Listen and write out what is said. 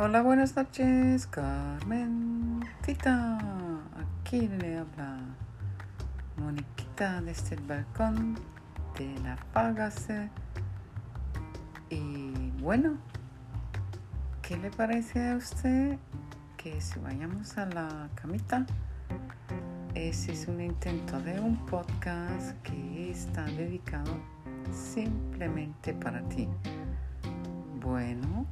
Hola, buenas noches, Carmentita aquí le habla Moniquita desde el este balcón de la Pagase. Y bueno, ¿qué le parece a usted que si vayamos a la camita? Ese es un intento de un podcast que está dedicado simplemente para ti. Bueno,